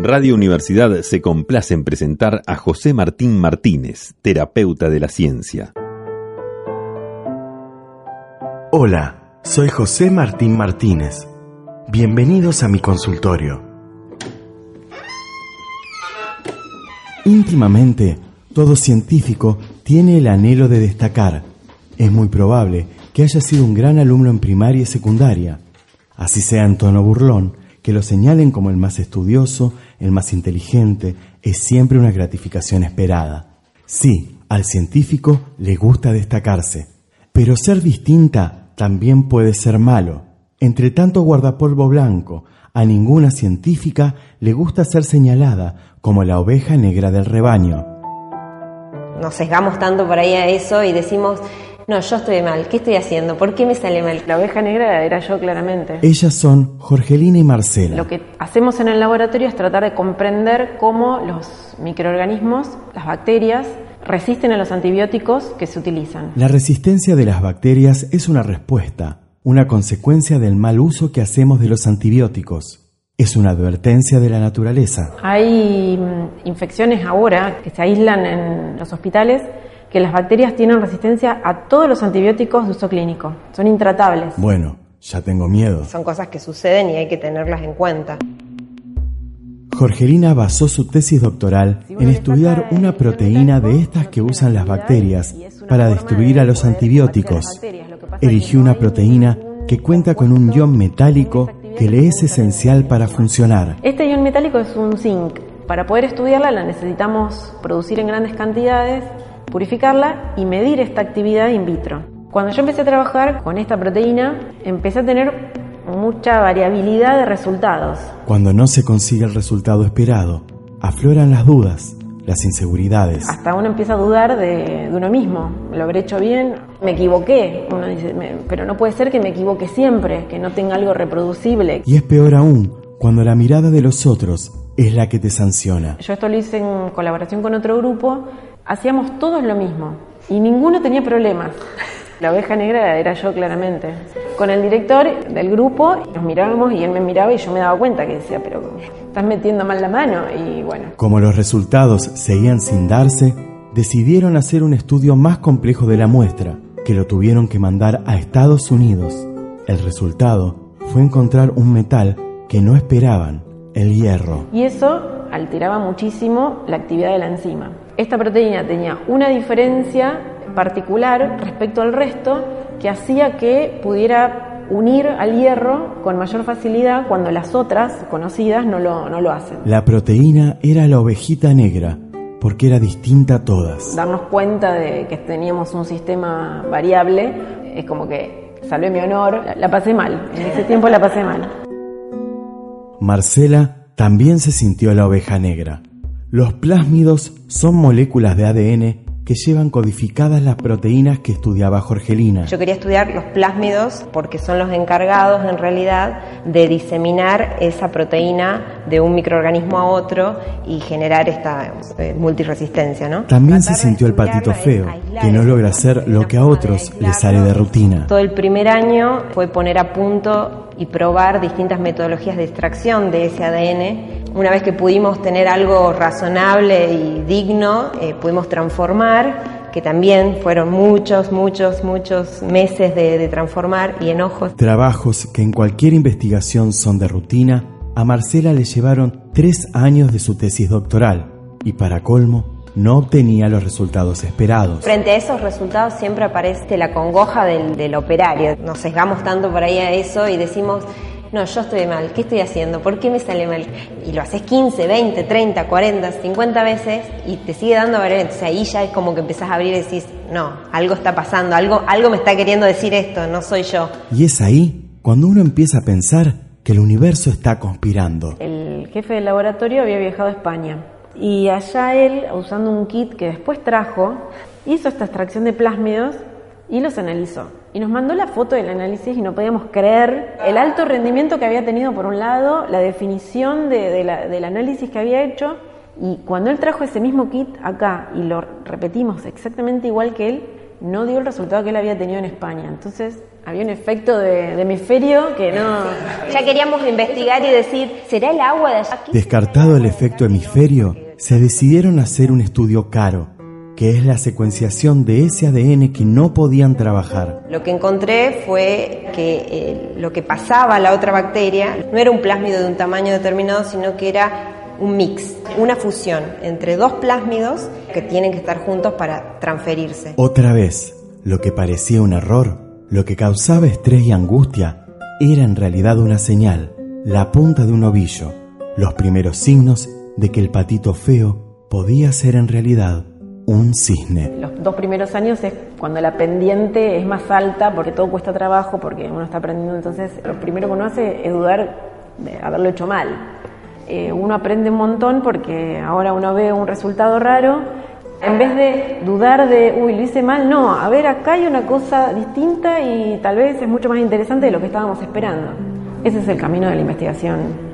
Radio Universidad se complace en presentar a José Martín Martínez, terapeuta de la ciencia. Hola, soy José Martín Martínez. Bienvenidos a mi consultorio. Íntimamente, todo científico tiene el anhelo de destacar. Es muy probable que haya sido un gran alumno en primaria y secundaria. Así sea en tono burlón, que lo señalen como el más estudioso, el más inteligente, es siempre una gratificación esperada. Sí, al científico le gusta destacarse, pero ser distinta también puede ser malo. Entre tanto guardapolvo blanco, a ninguna científica le gusta ser señalada como la oveja negra del rebaño. Nos sesgamos tanto por ahí a eso y decimos, no, yo estoy mal, ¿qué estoy haciendo? ¿Por qué me sale mal? La oveja negra era yo claramente. Ellas son Jorgelina y Marcela. Lo que hacemos en el laboratorio es tratar de comprender cómo los microorganismos, las bacterias, resisten a los antibióticos que se utilizan. La resistencia de las bacterias es una respuesta, una consecuencia del mal uso que hacemos de los antibióticos. Es una advertencia de la naturaleza. Hay mm, infecciones ahora que se aíslan en los hospitales que las bacterias tienen resistencia a todos los antibióticos de uso clínico. Son intratables. Bueno, ya tengo miedo. Son cosas que suceden y hay que tenerlas en cuenta. Jorgelina basó su tesis doctoral en estudiar una proteína de estas que usan las bacterias para destruir a los antibióticos. Eligió una proteína que cuenta con un ion metálico que le es esencial para funcionar. Este ion metálico es un zinc. Para poder estudiarla la necesitamos producir en grandes cantidades purificarla y medir esta actividad in vitro. Cuando yo empecé a trabajar con esta proteína, empecé a tener mucha variabilidad de resultados. Cuando no se consigue el resultado esperado, afloran las dudas, las inseguridades. Hasta uno empieza a dudar de, uno mismo. ¿Lo habré hecho bien? Me equivoqué. Uno dice, pero no puede ser que me equivoque siempre, que no tenga algo reproducible. Y es peor aún cuando la mirada de los otros es la que te sanciona. Yo esto lo hice en colaboración con otro grupo hacíamos todos lo mismo y ninguno tenía problemas. La oveja negra era yo claramente. Con el director del grupo nos mirábamos y él me miraba y yo me daba cuenta que decía, pero estás metiendo mal la mano y bueno. Como los resultados seguían sin darse, decidieron hacer un estudio más complejo de la muestra, que lo tuvieron que mandar a Estados Unidos. El resultado fue encontrar un metal que no esperaban, el hierro. Y eso alteraba muchísimo la actividad de la enzima esta proteína tenía una diferencia particular respecto al resto que hacía que pudiera unir al hierro con mayor facilidad cuando las otras conocidas no lo, no lo hacen. La proteína era la ovejita negra porque era distinta a todas. Darnos cuenta de que teníamos un sistema variable es como que salvé mi honor, la pasé mal, en ese tiempo la pasé mal. Marcela también se sintió la oveja negra. Los plásmidos son moléculas de ADN que llevan codificadas las proteínas que estudiaba Jorgelina. Yo quería estudiar los plásmidos porque son los encargados en realidad de diseminar esa proteína de un microorganismo a otro y generar esta eh, multiresistencia. ¿no? También se sintió el patito feo, que no logra hacer lo que a otros les sale de rutina. Todo el primer año fue poner a punto y probar distintas metodologías de extracción de ese ADN una vez que pudimos tener algo razonable y digno, eh, pudimos transformar, que también fueron muchos, muchos, muchos meses de, de transformar y enojos. Trabajos que en cualquier investigación son de rutina, a Marcela le llevaron tres años de su tesis doctoral y para colmo no obtenía los resultados esperados. Frente a esos resultados siempre aparece la congoja del, del operario. Nos sesgamos tanto por ahí a eso y decimos, no, yo estoy mal, ¿qué estoy haciendo? ¿Por qué me sale mal? Y lo haces 15, 20, 30, 40, 50 veces y te sigue dando variantes. Entonces ahí ya es como que empezás a abrir y decís, no, algo está pasando, algo, algo me está queriendo decir esto, no soy yo. Y es ahí cuando uno empieza a pensar que el universo está conspirando. El jefe del laboratorio había viajado a España y allá él, usando un kit que después trajo, hizo esta extracción de plásmidos y los analizó. Y nos mandó la foto del análisis y no podíamos creer el alto rendimiento que había tenido por un lado, la definición del análisis que había hecho. Y cuando él trajo ese mismo kit acá y lo repetimos exactamente igual que él, no dio el resultado que él había tenido en España. Entonces había un efecto de, hemisferio que no... Ya queríamos investigar y decir, ¿será el agua de allá? Descartado el efecto hemisferio, se decidieron hacer un estudio caro, que es la secuenciación de ese ADN que no podían trabajar. Lo que encontré fue que eh, lo que pasaba a la otra bacteria no era un plásmido de un tamaño determinado, sino que era un mix, una fusión entre dos plásmidos que tienen que estar juntos para transferirse. Otra vez, lo que parecía un error, lo que causaba estrés y angustia, era en realidad una señal, la punta de un ovillo, los primeros signos de que el patito feo podía ser en realidad un cisne. Los dos primeros años es cuando la pendiente es más alta porque todo cuesta trabajo, porque uno está aprendiendo, entonces lo primero que uno hace es dudar de haberlo hecho mal. Eh, uno aprende un montón porque ahora uno ve un resultado raro, en vez de dudar de, uy, lo hice mal, no, a ver, acá hay una cosa distinta y tal vez es mucho más interesante de lo que estábamos esperando. Ese es el camino de la investigación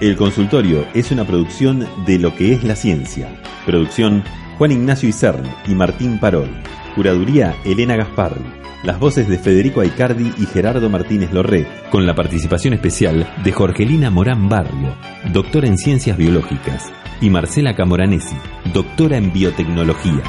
El consultorio es una producción de lo que es la ciencia. Producción Juan Ignacio Isern y Martín Parol. Curaduría Elena Gasparri. Las voces de Federico Aicardi y Gerardo Martínez Lorré, con la participación especial de Jorgelina Morán Barrio, doctora en ciencias biológicas, y Marcela Camoranesi, doctora en biotecnología.